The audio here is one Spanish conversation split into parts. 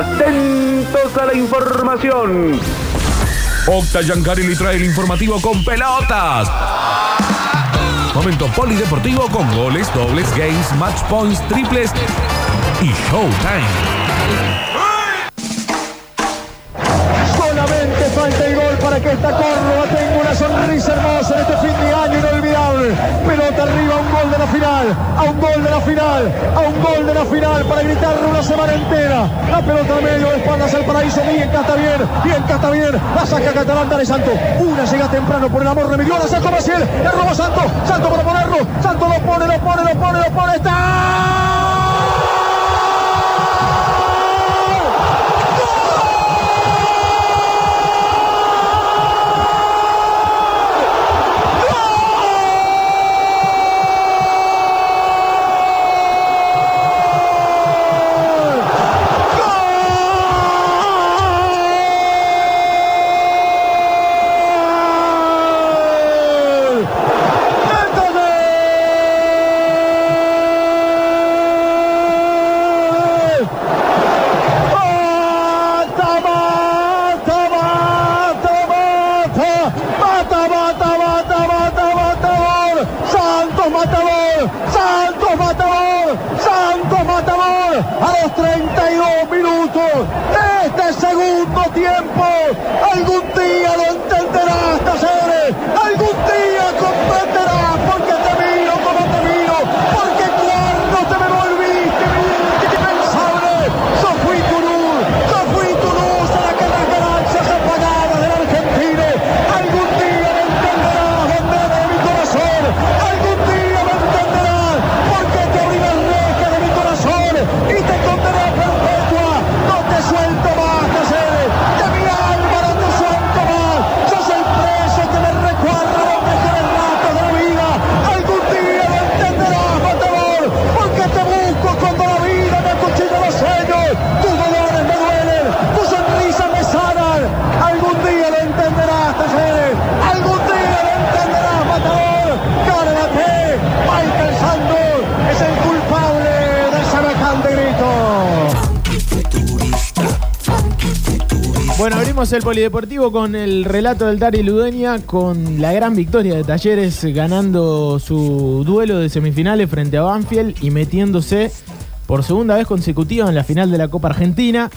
Atentos a la información. Octa Giancarelli trae el informativo con pelotas. Momento polideportivo con goles, dobles, games, match points, triples y showtime. Solamente falta el gol para que esta Córdoba tenga una sonrisa hermosa en este fin de año inolvidable. A un gol de la final, a un gol de la final para gritarle una semana entera. La pelota al medio, de espaldas al paraíso, bien cata bien, bien cata bien. La saca Catalán, dale Santo. Una llega temprano por el amor de mi la saca Maciel, le roba Santo, Santo para ponerlo, Santo lo pone, lo pone, lo pone, lo pone, está. Santos Matador, Santos Matador, Santos Matador, a los 32 minutos de este segundo Algún día lo entenderás, Taceres, algún El polideportivo con el relato del Dari Ludeña, con la gran victoria de Talleres ganando su duelo de semifinales frente a Banfield y metiéndose por segunda vez consecutiva en la final de la Copa Argentina.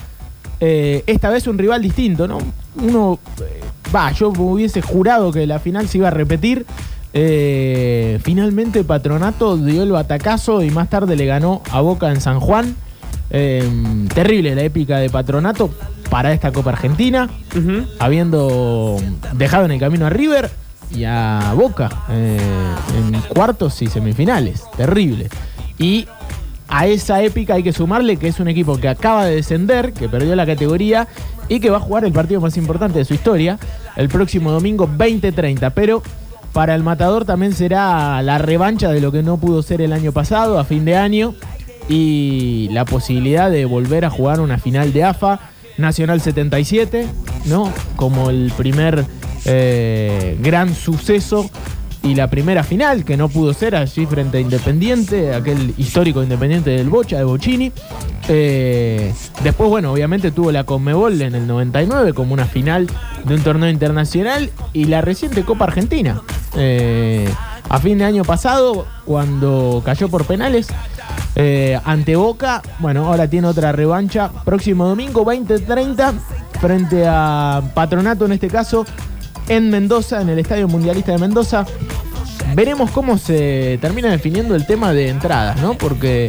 Eh, esta vez un rival distinto, ¿no? Uno, eh, va, yo hubiese jurado que la final se iba a repetir. Eh, finalmente Patronato dio el batacazo y más tarde le ganó a Boca en San Juan. Terrible la épica de Patronato para esta Copa Argentina, habiendo dejado en el camino a River y a Boca eh, en cuartos y semifinales. Terrible. Y a esa épica hay que sumarle que es un equipo que acaba de descender, que perdió la categoría y que va a jugar el partido más importante de su historia el próximo domingo 20-30. Pero para el Matador también será la revancha de lo que no pudo ser el año pasado, a fin de año, y la posibilidad de volver a jugar una final de AFA Nacional 77, ¿no? Como el primer eh, gran suceso y la primera final que no pudo ser allí frente a Independiente, aquel histórico Independiente del Bocha, de Bocini. Eh, después, bueno, obviamente tuvo la Conmebol en el 99 como una final de un torneo internacional y la reciente Copa Argentina. Eh, a fin de año pasado, cuando cayó por penales eh, ante Boca, bueno, ahora tiene otra revancha. Próximo domingo, 20-30, frente a Patronato en este caso, en Mendoza, en el Estadio Mundialista de Mendoza. Veremos cómo se termina definiendo el tema de entradas, ¿no? Porque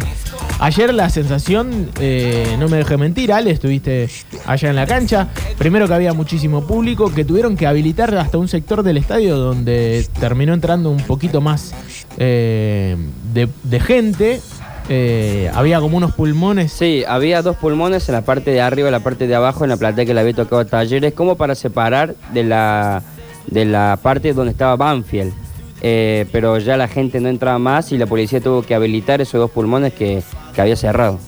ayer la sensación, eh, no me dejé mentir, Ale, estuviste allá en la cancha. Primero que había muchísimo público, que tuvieron que habilitar hasta un sector del estadio donde terminó entrando un poquito más eh, de gente. Eh, había como unos pulmones. Sí, había dos pulmones en la parte de arriba y la parte de abajo en la platea que le había tocado a Talleres, como para separar de la, de la parte donde estaba Banfield. Eh, pero ya la gente no entraba más y la policía tuvo que habilitar esos dos pulmones que, que había cerrado.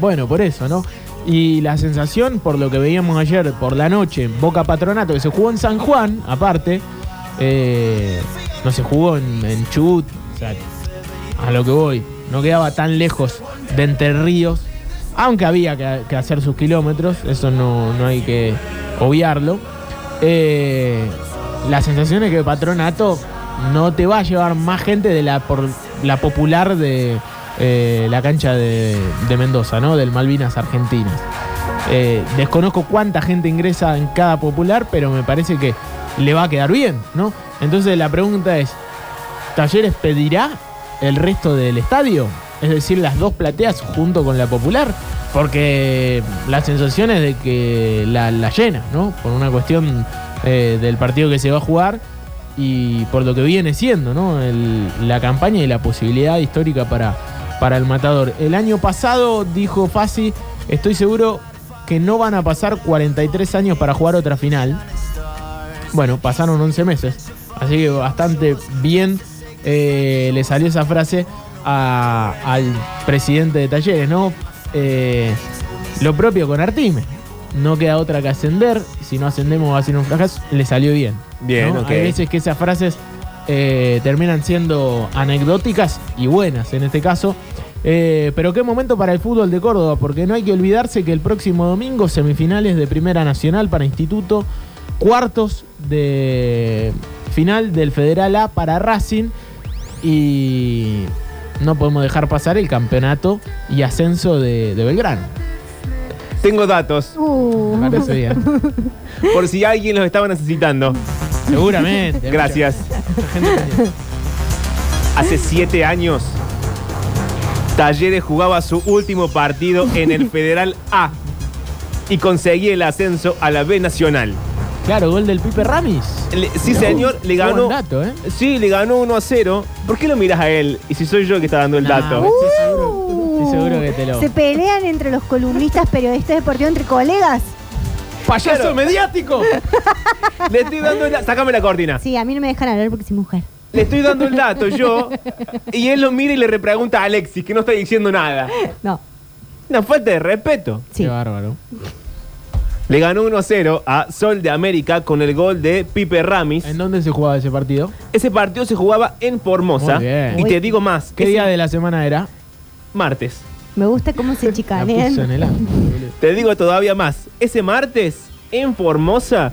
Bueno, por eso, ¿no? Y la sensación, por lo que veíamos ayer por la noche, Boca Patronato, que se jugó en San Juan, aparte, eh, no se jugó en, en Chubut, o sea, a lo que voy, no quedaba tan lejos de Entre Ríos. aunque había que, hacer sus kilómetros, eso no, no hay que obviarlo. Eh, la sensación es que Patronato no te va a llevar más gente de la, por, la popular de eh, la cancha de, de Mendoza, ¿no? Del Malvinas Argentinas. Eh, desconozco cuánta gente ingresa en cada popular, pero me parece que le va a quedar bien, ¿no? Entonces la pregunta es, ¿Talleres pedirá el resto del estadio? Es decir, las dos plateas junto con la popular. Porque la sensación es de que la, llena, ¿no? Por una cuestión eh, del partido que se va a jugar y por lo que viene siendo, ¿no? La campaña y la posibilidad histórica para, para el matador. El año pasado dijo Fasi, estoy seguro que no van a pasar 43 años para jugar otra final. Bueno, pasaron 11 meses, así que bastante bien eh, le salió esa frase a- al presidente de Talleres, ¿no? Eh, lo propio con Artime. No queda otra que ascender. Si no ascendemos va a ser un fracaso. Le salió bien. Bien, ¿no? Hay veces que esas frases eh, terminan siendo anecdóticas y buenas en este caso. Eh, pero qué momento para el fútbol de Córdoba, porque no hay que olvidarse que el próximo domingo semifinales de Primera Nacional para Instituto, cuartos de final del Federal A para Racing y no podemos dejar pasar el campeonato y ascenso de, de Belgrano. Tengo datos, Uh, Me parece bien. por si alguien los estaba necesitando. Seguramente. Gracias. Hace siete años, Talleres jugaba su último partido en el Federal A y conseguía el ascenso a la B Nacional. Claro, gol del Pipe Ramis. Le- sí, señor, le Qué ganó. buen dato, ¿eh? Sí, le ganó 1 a 0. ¿Por qué lo miras a él? Y si soy yo que está dando el Nah, dato. estoy seguro, estoy seguro que te lo. ¿Se pelean entre los columnistas periodistas deportivos entre colegas? ¡Payaso Claro. mediático! Le estoy dando el dato. Sácame la cortina. Sí, a mí no me dejan hablar porque soy mujer. Le estoy dando el dato yo. Y él lo mira y le repregunta a Alexis, que no está diciendo nada. No, Una falta de respeto. sí. Qué bárbaro. Le ganó 1 a 0 a Sol de América con el gol de Pipe Ramis. ¿En dónde se jugaba ese partido? Ese partido se jugaba en Formosa. Muy bien. Y te digo más. ¿Qué ese día de la semana era? Martes. Me gusta cómo se chicanean. Te digo todavía más. Ese martes, en Formosa,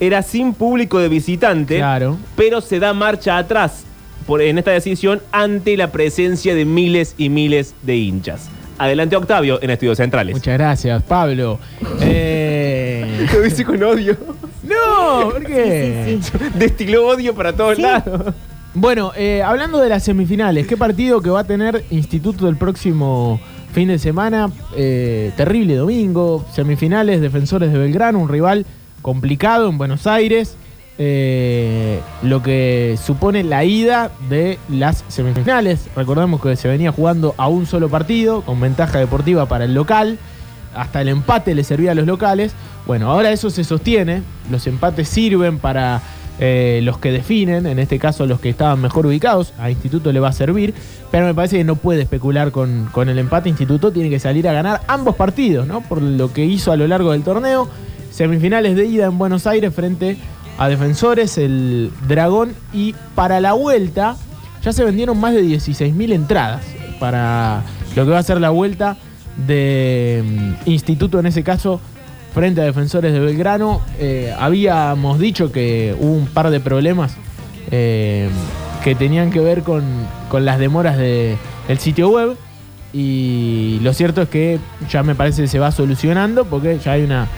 era sin público de visitante. Claro. Pero se da marcha atrás por, en esta decisión ante la presencia de miles y miles de hinchas. Adelante Octavio en Estudios Centrales. Muchas gracias, Pablo. Eh... Lo dice con odio. No, ¿por qué? Sí, sí, sí. Destiló odio para todos Sí. lados. Bueno, eh, hablando de las semifinales, ¿qué partido que va a tener Instituto el próximo fin de semana? Eh, terrible domingo, semifinales, defensores de Belgrano, un rival complicado en Buenos Aires, eh, lo que supone la ida de las semifinales. Recordemos que se venía jugando a un solo partido, con ventaja deportiva para el local, hasta el empate le servía a los locales. Bueno, ahora eso se sostiene, los empates sirven para eh, los que definen, en este caso los que estaban mejor ubicados, a Instituto le va a servir, pero me parece que no puede especular con, con el empate, Instituto tiene que salir a ganar ambos partidos, ¿no? Por lo que hizo a lo largo del torneo, semifinales de ida en Buenos Aires frente a Defensores, el Dragón, y para la vuelta ya se vendieron más de 16.000 entradas para lo que va a ser la vuelta de mm, Instituto en ese caso frente a Defensores de Belgrano. Eh, habíamos dicho que hubo un par de problemas eh, que tenían que ver con, con las demoras del sitio web y lo cierto es que ya me parece que se va solucionando porque ya hay una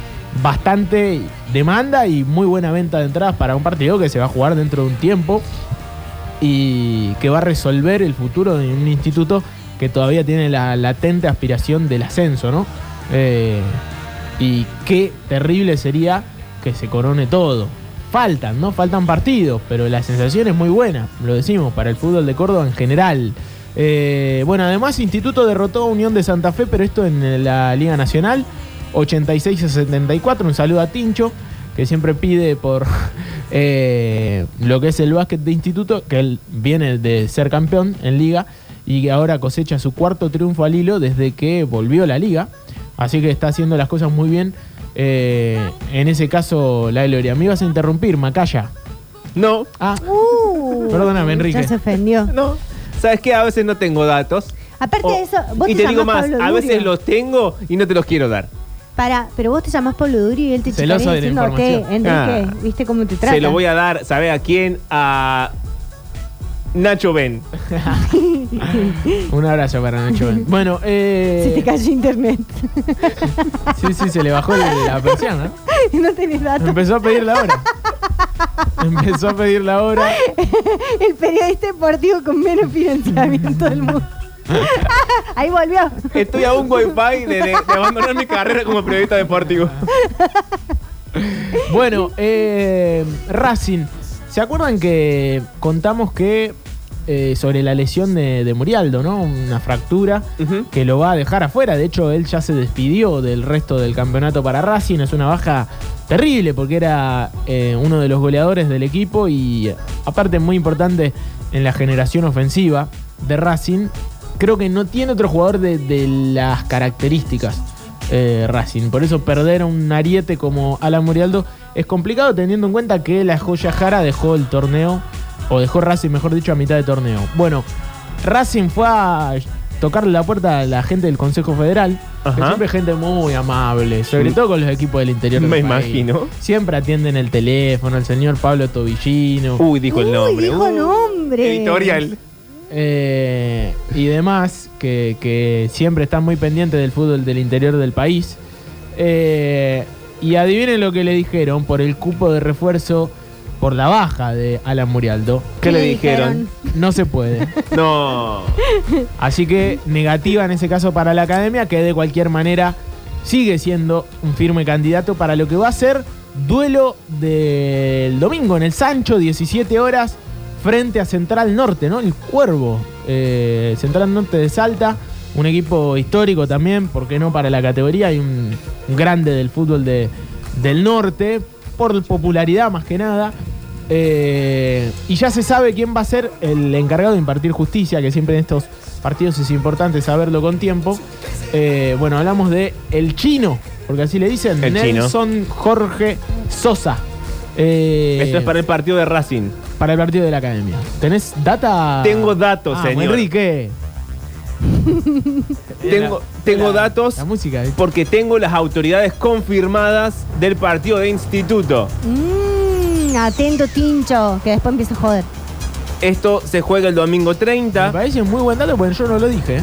bastante demanda y muy buena venta de entradas para un partido que se va a jugar dentro de un tiempo y que va a resolver el futuro de un instituto que todavía tiene la latente aspiración del ascenso, ¿no? Eh, y qué terrible sería que se corone todo. Faltan, ¿no? Faltan partidos, pero la sensación es muy buena, lo decimos, para el fútbol de Córdoba en general. Eh, bueno, además Instituto derrotó a Unión de Santa Fe, pero esto en la Liga Nacional, 86 a 74. Un saludo a Tincho, que siempre pide por eh, lo que es el básquet de Instituto, que él viene de ser campeón en Liga y que ahora cosecha su cuarto triunfo al hilo desde que volvió a la Liga. Así que está haciendo las cosas muy bien. Eh, en ese caso, la Gloria. Me ibas a interrumpir, Macaya. No, Ah, Uh, Perdóname, Enrique. Ya se ofendió. no. ¿Sabes qué? A veces no tengo datos. Aparte O- de eso, vos y te te digo más, Pablo a veces los tengo y no te los quiero dar. Para, pero vos te llamás Pablo Durio y él te Celoso de la diciéndote, información. Enrique, Ah. ¿viste cómo te trata? Se lo voy a dar, ¿sabe a quién? A Nacho Ben. Un abrazo para Nacho Ben. Bueno, Se te eh, cayó internet. sí, sí, se le bajó el- la persiana. ¿no? no tenés datos. Empezó a pedir la hora. Empezó a pedir la hora. El periodista deportivo con menos financiamiento del mundo. Ahí volvió. Estoy a un wifi de, de- de abandonar mi carrera como periodista deportivo. Bueno, eh, Racing. ¿Se acuerdan que contamos que eh, sobre la lesión de, de Murialdo, ¿no? Una fractura que lo va a dejar afuera. De hecho, él ya se despidió del resto del campeonato para Racing. Es una baja terrible porque era eh, uno de los goleadores del equipo y aparte muy importante en la generación ofensiva de Racing. Creo que no tiene otro jugador de, de las características eh, Racing. Por eso perder a un ariete como Alan Murialdo es complicado teniendo en cuenta que la joya Jara dejó el torneo, o dejó Racing, mejor dicho, a mitad de torneo. Bueno, Racing fue a tocarle la puerta a la gente del Consejo Federal, que siempre es gente muy amable, sobre todo con los equipos del interior del Me país. imagino. Siempre atienden el teléfono, el señor Pablo Tobillino. Uy, dijo el Uy, nombre. dijo Uy, nombre. Editorial. Eh, y demás, que, que siempre están muy pendientes del fútbol del interior del país. Eh, y adivinen lo que le dijeron por el cupo de refuerzo por la baja de Alan Murialdo. ¿Qué le dijeron? No se puede. No. Así que negativa en ese caso para la academia, que de cualquier manera sigue siendo un firme candidato para lo que va a ser duelo del domingo en el Sancho, 17 horas, frente a Central Norte, ¿no? El Cuervo. Eh, Central Norte de Salta, un equipo histórico también, ¿por qué no para la categoría? Hay un, un grande del fútbol de- del norte, por popularidad más que nada. Eh, y ya se sabe quién va a ser el encargado de impartir justicia, que siempre en estos partidos es importante saberlo con tiempo. Eh, bueno, hablamos de el chino, porque así le dicen, El chino. Nelson Jorge Sosa. Eh, Esto es para el partido de Racing. Para el partido de la academia. ¿Tenés data? Tengo datos, Ah, señor. Enrique. Tengo, tengo la- datos La música. ¿viste? porque tengo las autoridades confirmadas del partido de instituto. Mmm, atento, Tincho, que después empieza a joder. Esto se juega el domingo Me 30. parece muy buen dato porque yo no lo dije.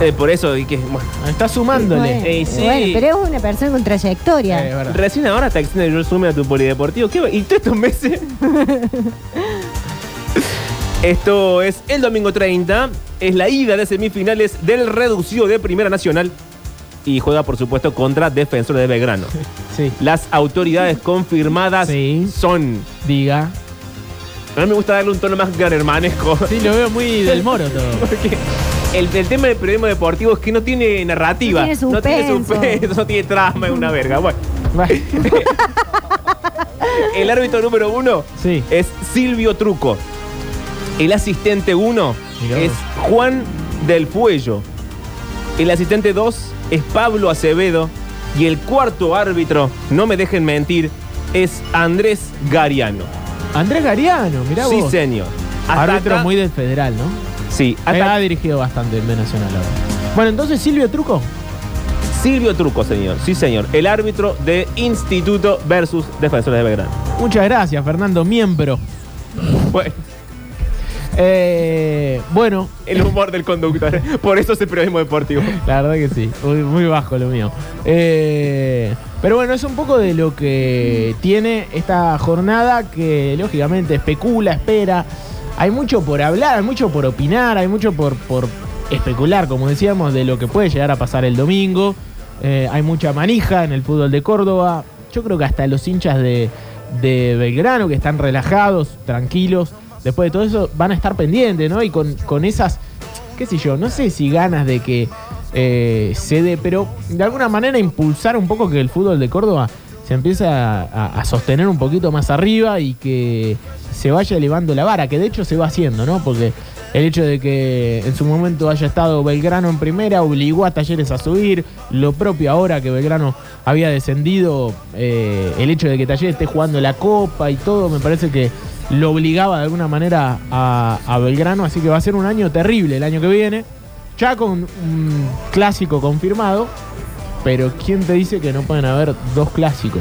¿Eh? por eso, y que, bueno, Está sumándole. Bueno, Eh, sí. bueno, pero es una persona con trayectoria. Eh, verdad. recién ahora está haciendo el resumen a tu polideportivo. ¿Qué va? ¿Y todos estos meses? Esto es el domingo 30. Es la ida de semifinales del reducido de Primera Nacional. Y juega, por supuesto, contra Defensor de Belgrano. Sí. Las autoridades confirmadas Sí. son. Diga. A mí me gusta darle un tono más hermanesco. Sí, lo veo muy del moro todo. Porque el, el tema del periodismo deportivo es que no tiene narrativa. No tiene suspenso. suspenso, no tiene trama, es una verga. Bueno, el árbitro número uno Sí. es Silvio Truco. El asistente uno Mirá es. Juan del Puello. El asistente dos es Pablo Acevedo. Y el cuarto árbitro, no me dejen mentir, es Andrés Gariano. Andrés Gariano, mirá Sí, vos. señor. Hasta Árbitro acá- muy del federal, ¿no? Sí, ha dirigido bastante en B Nacional ahora. Bueno, entonces Silvio Truco. Silvio Truco, señor. Sí, señor. El árbitro de Instituto versus Defensores de Belgrano. Muchas gracias, Fernando, miembro. Bueno, Eh, bueno, el humor del conductor. Por eso es el periodismo deportivo. La verdad que sí, muy, muy bajo lo mío. Eh, pero bueno, es un poco de lo que tiene esta jornada que lógicamente especula, espera. Hay mucho por hablar, hay mucho por opinar, hay mucho por, por especular, como decíamos, de lo que puede llegar a pasar el domingo. Eh, hay mucha manija en el fútbol de Córdoba. Yo creo que hasta los hinchas de, de Belgrano, que están relajados, tranquilos, después de todo eso, van a estar pendientes, ¿no? Y con, con esas qué sé yo, no sé si ganas de que eh, se pero de alguna manera impulsar un poco que el fútbol de Córdoba se empiece a, a- a sostener un poquito más arriba y que se vaya elevando la vara, que de hecho se va haciendo, ¿no? Porque el hecho de que en su momento haya estado Belgrano en primera obligó a Talleres a subir, lo propio ahora que Belgrano había descendido, eh, el hecho de que Talleres esté jugando la Copa y todo, me parece que lo obligaba de alguna manera a, a Belgrano, así que va a ser un año terrible el año que viene. ya con un clásico confirmado, pero ¿quién te dice que no pueden haber dos clásicos?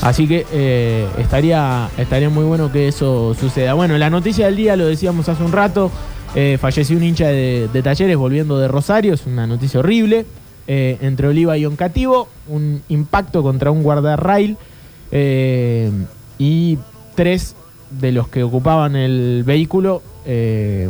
Así que eh, estaría, estaría muy bueno que eso suceda. Bueno, la noticia del día, lo decíamos hace un rato, eh, falleció un hincha de, de Talleres volviendo de Rosario, es una noticia horrible. Eh, entre Oliva y Oncativo, un impacto contra un guardarrail y tres de los que ocupaban el vehículo, eh,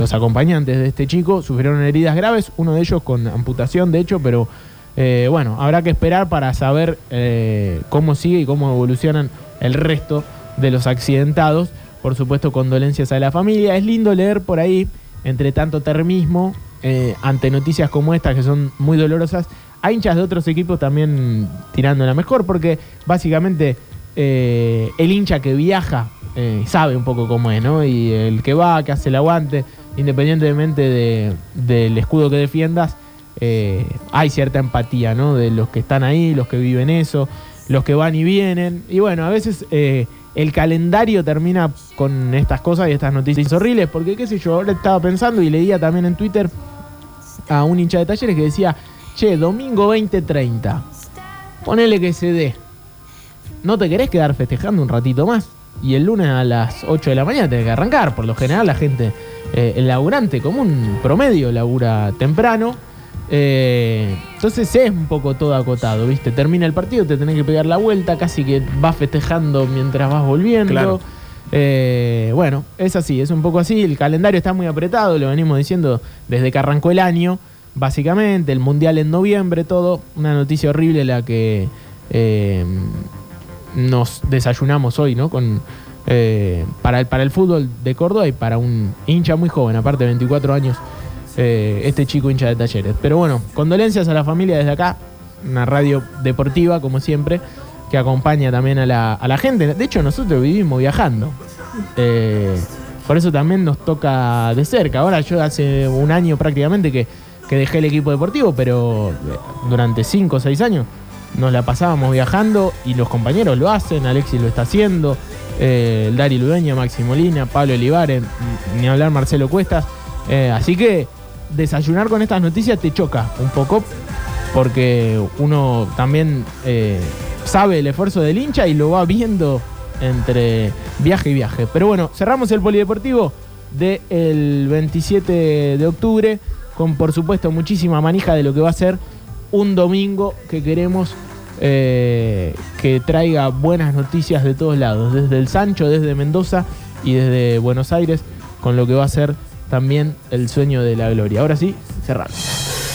los acompañantes de este chico, sufrieron heridas graves, uno de ellos con amputación, de hecho, pero eh, bueno, habrá que esperar para saber eh, cómo sigue y cómo evolucionan el resto de los accidentados. Por supuesto, condolencias a la familia. Es lindo leer por ahí, entre tanto termismo, eh, ante noticias como estas que son muy dolorosas, a hinchas de otros equipos también tirándola mejor, porque básicamente el hincha que viaja sabe un poco cómo es, ¿no? Y el que va, que hace el aguante, independientemente de- del escudo que defiendas, eh, hay cierta empatía, ¿no? De los que están ahí, los que viven eso, los que van y vienen. Y bueno, a veces eh, el calendario termina con estas cosas y estas noticias horribles, porque qué sé yo, ahora estaba pensando y leía también en Twitter a un hincha de talleres que decía, che, domingo 2030, ponele que se dé. ¿No te querés quedar festejando un ratito más? Y el lunes a las 8 de la mañana tenés que arrancar. Por lo general la gente, eh, el laburante común promedio, labura temprano. Eh, entonces es un poco todo acotado, ¿viste? Termina el partido, te tenés que pegar la vuelta, casi que vas festejando mientras vas volviendo. Claro. Eh, bueno, es así, es un poco así. El calendario está muy apretado, lo venimos diciendo desde que arrancó el año, básicamente. El mundial en noviembre, todo. Una noticia horrible la que eh, nos desayunamos hoy, ¿no? Con, eh, para, el, para el fútbol de Córdoba y para un hincha muy joven, aparte de 24 años, eh, este chico hincha de talleres. Pero bueno, condolencias a la familia desde acá, una radio deportiva, como siempre, que acompaña también a la, a la gente. De hecho, nosotros vivimos viajando. Eh, por eso también nos toca de cerca. Ahora yo hace un año prácticamente que, que dejé el equipo deportivo, pero durante 5 o 6 años nos la pasábamos viajando y los compañeros lo hacen, Alexis lo está haciendo, eh, Dari Ludeña, Maxi Molina, Pablo Olivares, ni hablar Marcelo Cuestas. Eh, así que desayunar con estas noticias te choca un poco porque uno también eh, sabe el esfuerzo del hincha y lo va viendo entre viaje y viaje. Pero bueno, cerramos el polideportivo del 27 de octubre con por supuesto muchísima manija de lo que va a ser un domingo que queremos eh, que traiga buenas noticias de todos lados, desde el Sancho, desde Mendoza y desde Buenos Aires, con lo que va a ser también el sueño de la gloria. Ahora sí, cerramos.